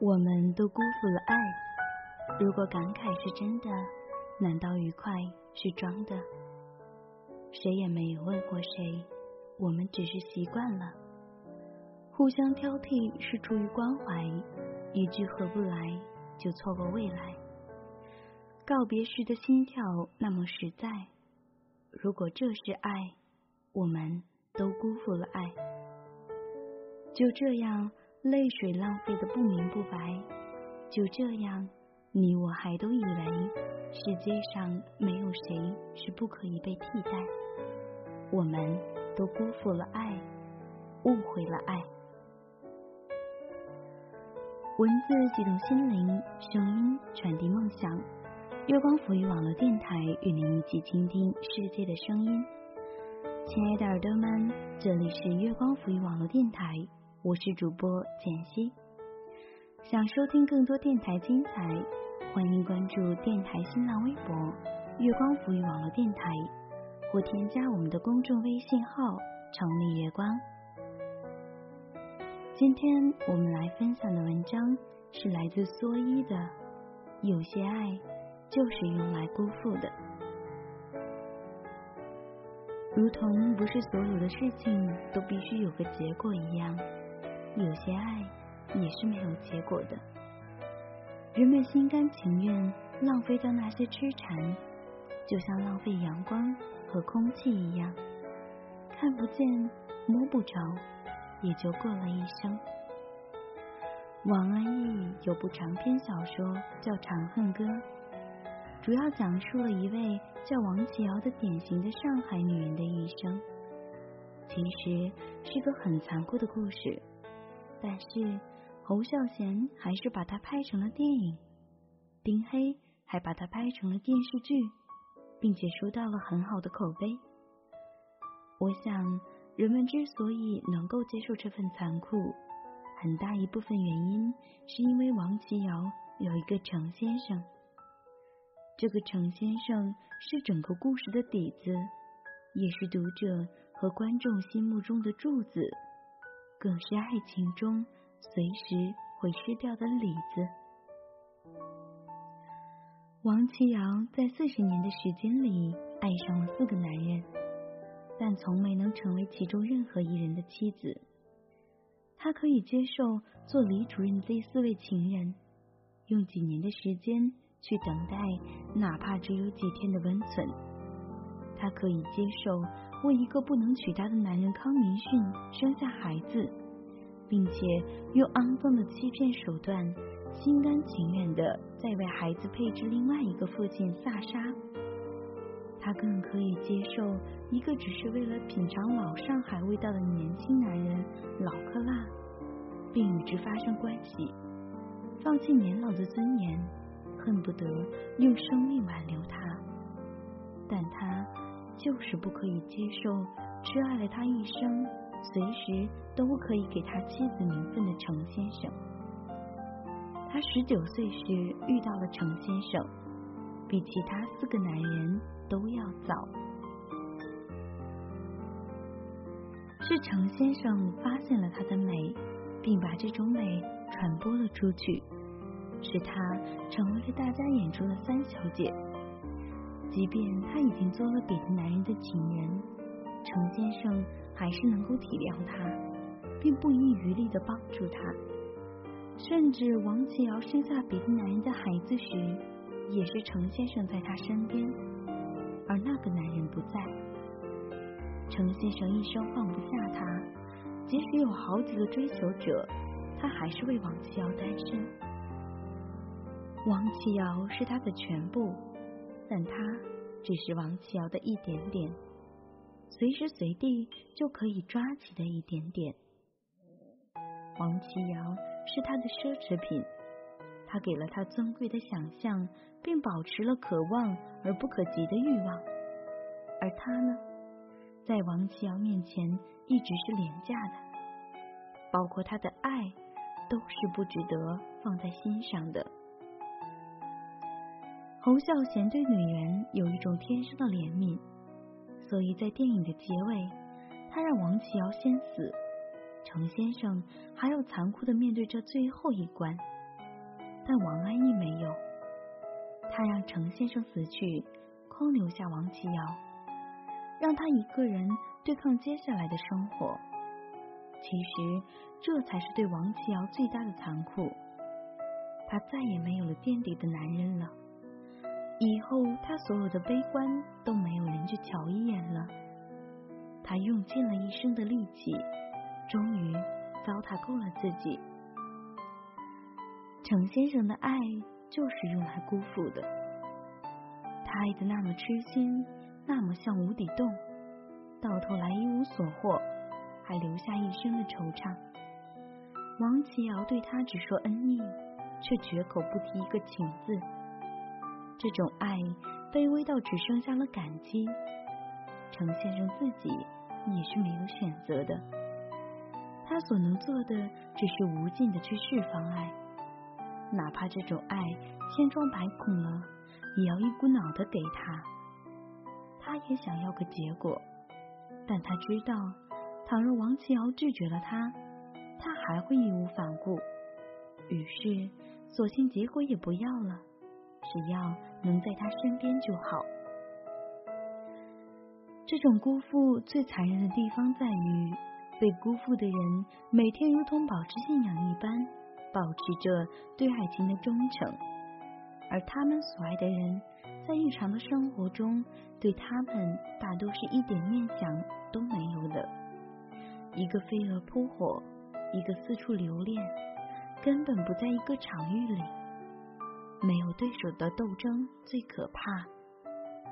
我们都辜负了爱。如果感慨是真的，难道愉快是装的？谁也没有问过谁，我们只是习惯了。互相挑剔是出于关怀，一句合不来就错过未来。告别时的心跳那么实在。如果这是爱，我们都辜负了爱。就这样。泪水浪费的不明不白，就这样，你我还都以为世界上没有谁是不可以被替代。我们都辜负了爱，误会了爱。文字激动心灵，声音传递梦想。月光浮语网络电台与您一起倾听世界的声音。亲爱的耳朵们，这里是月光浮语网络电台。我是主播简溪，想收听更多电台精彩，欢迎关注电台新浪微博“月光浮语网络电台”，或添加我们的公众微信号“城里月光”。今天我们来分享的文章是来自蓑衣的《有些爱就是用来辜负的》，如同不是所有的事情都必须有个结果一样。有些爱也是没有结果的，人们心甘情愿浪费掉那些痴缠，就像浪费阳光和空气一样，看不见摸不着，也就过了一生。王安忆有部长篇小说叫《长恨歌》，主要讲述了一位叫王琦瑶的典型的上海女人的一生，其实是个很残酷的故事。但是侯孝贤还是把它拍成了电影，丁黑还把它拍成了电视剧，并且收到了很好的口碑。我想，人们之所以能够接受这份残酷，很大一部分原因是因为王琦瑶有一个程先生。这个程先生是整个故事的底子，也是读者和观众心目中的柱子。更是爱情中随时会失掉的里子。王琦瑶在四十年的时间里爱上了四个男人，但从没能成为其中任何一人的妻子。他可以接受做李主任这四位情人，用几年的时间去等待，哪怕只有几天的温存。他可以接受。为一个不能娶她的男人康明逊生下孩子，并且用肮脏的欺骗手段，心甘情愿的再为孩子配置另外一个父亲萨沙。他更可以接受一个只是为了品尝老上海味道的年轻男人老克拉，并与之发生关系，放弃年老的尊严，恨不得用生命挽留他。但他。就是不可以接受痴爱了他一生，随时都可以给他妻子名分的程先生。他十九岁时遇到了程先生，比其他四个男人都要早。是程先生发现了她的美，并把这种美传播了出去，使她成为了大家眼中的三小姐。即便她已经做了别的男人的情人，程先生还是能够体谅她，并不遗余力的帮助她。甚至王琦瑶生下别的男人的孩子时，也是程先生在他身边，而那个男人不在。程先生一生放不下他，即使有好几个追求者，他还是为王琦瑶单身。王琦瑶是他的全部。但他只是王琦瑶的一点点，随时随地就可以抓起的一点点。王琦瑶是他的奢侈品，他给了他尊贵的想象，并保持了可望而不可及的欲望。而他呢，在王琦瑶面前一直是廉价的，包括他的爱都是不值得放在心上的。侯孝贤对女人有一种天生的怜悯，所以在电影的结尾，他让王琦瑶先死，程先生还要残酷的面对这最后一关。但王安忆没有，他让程先生死去，空留下王琦瑶，让他一个人对抗接下来的生活。其实，这才是对王琦瑶最大的残酷。他再也没有了垫底的男人了。以后，他所有的悲观都没有人去瞧一眼了。他用尽了一生的力气，终于糟蹋够了自己。程先生的爱就是用来辜负的。他爱的那么痴心，那么像无底洞，到头来一无所获，还留下一生的惆怅。王琦瑶对他只说恩义，却绝口不提一个情字。这种爱卑微到只剩下了感激，程先生自己也是没有选择的。他所能做的只是无尽的去释放爱，哪怕这种爱千疮百孔了，也要一股脑的给他。他也想要个结果，但他知道，倘若王琦瑶拒绝了他，他还会义无反顾。于是，索性结果也不要了。只要能在他身边就好。这种辜负最残忍的地方在于，被辜负的人每天如同保持信仰一般，保持着对爱情的忠诚，而他们所爱的人，在日常的生活中，对他们大多是一点念想都没有的。一个飞蛾扑火，一个四处留恋，根本不在一个场域里。没有对手的斗争最可怕，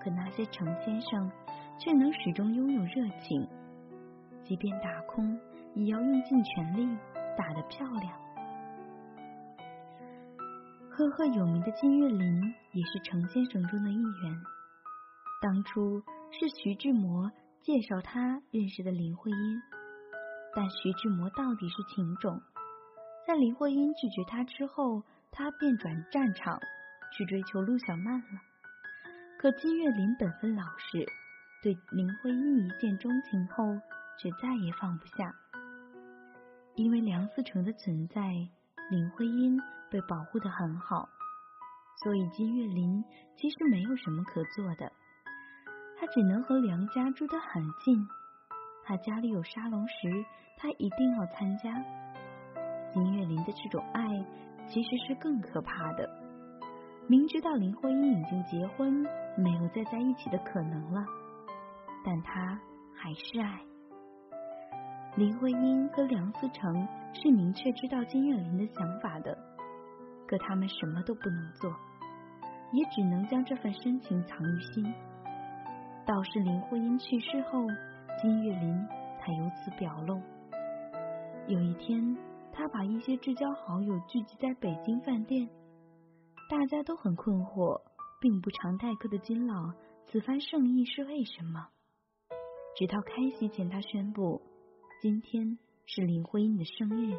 可那些程先生却能始终拥有热情，即便打空，也要用尽全力打得漂亮。赫赫有名的金岳霖也是程先生中的一员。当初是徐志摩介绍他认识的林徽因，但徐志摩到底是情种，在林徽因拒绝他之后。他便转战场去追求陆小曼了。可金岳霖本分老实，对林徽因一见钟情后，却再也放不下。因为梁思成的存在，林徽因被保护的很好，所以金岳霖其实没有什么可做的，他只能和梁家住得很近。他家里有沙龙时，他一定要参加。金岳霖的这种爱。其实是更可怕的。明知道林徽因已经结婚，没有再在一起的可能了，但他还是爱。林徽因和梁思成是明确知道金岳霖的想法的，可他们什么都不能做，也只能将这份深情藏于心。倒是林徽因去世后，金岳霖才由此表露。有一天。他把一些至交好友聚集在北京饭店，大家都很困惑，并不常待客的金老此番盛意是为什么？直到开席前，他宣布今天是林徽因的生日，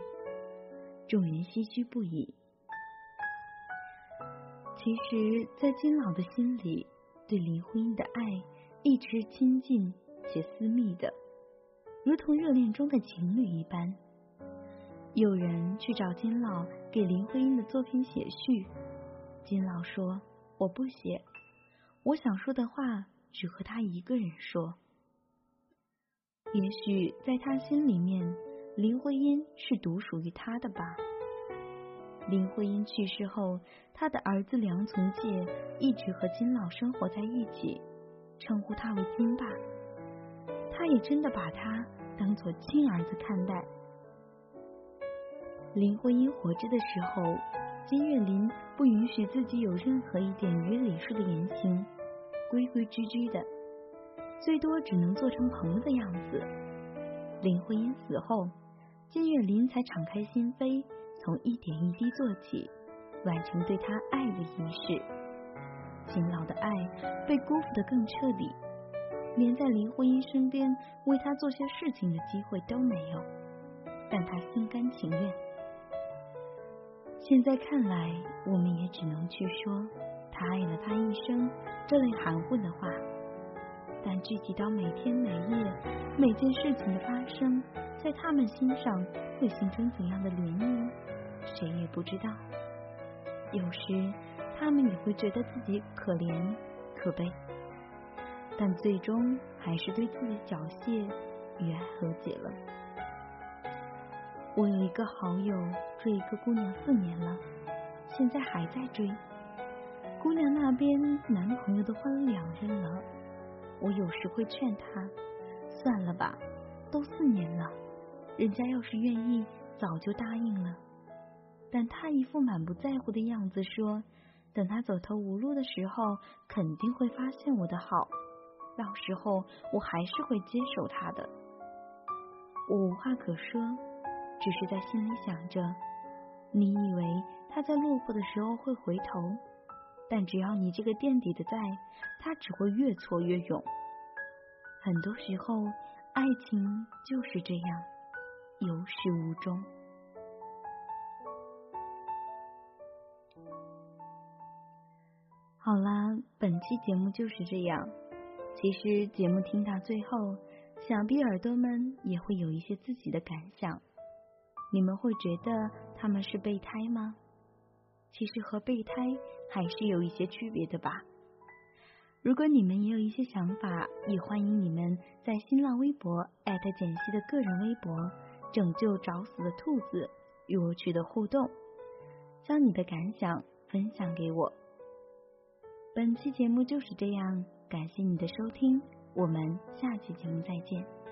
众人唏嘘不已。其实，在金老的心里，对林徽因的爱一直亲近且私密的，如同热恋中的情侣一般。有人去找金老给林徽因的作品写序，金老说：“我不写，我想说的话只和他一个人说。也许在他心里面，林徽因是独属于他的吧。”林徽因去世后，他的儿子梁从诫一直和金老生活在一起，称呼他为金爸，他也真的把他当做亲儿子看待。林徽因活着的时候，金岳霖不允许自己有任何一点与礼数的言行，规规矩矩的，最多只能做成朋友的样子。林徽因死后，金岳霖才敞开心扉，从一点一滴做起，完成对他爱的仪式。秦老的爱被辜负的更彻底，连在林徽因身边为他做些事情的机会都没有，但他心甘情愿。现在看来，我们也只能去说，他爱了他一生这类含混的话。但具体到每天每夜每件事情的发生，在他们心上会形成怎样的涟漪，谁也不知道。有时他们也会觉得自己可怜可悲，但最终还是对自己缴械与爱和解了。我有一个好友追一个姑娘四年了，现在还在追。姑娘那边男朋友都换了两任了。我有时会劝她，算了吧，都四年了，人家要是愿意，早就答应了。但她一副满不在乎的样子，说等他走投无路的时候，肯定会发现我的好，到时候我还是会接受他的。我无话可说，只是在心里想着，你以为他在落魄的时候会回头？但只要你这个垫底的在，他只会越挫越勇。很多时候，爱情就是这样，有始无终。好啦，本期节目就是这样。其实节目听到最后，想必耳朵们也会有一些自己的感想。你们会觉得他们是备胎吗？其实和备胎还是有一些区别的吧。如果你们也有一些想法，也欢迎你们在新浪微博艾特简溪的个人微博“拯救找死的兔子”与我取得互动，将你的感想分享给我。本期节目就是这样，感谢你的收听，我们下期节目再见。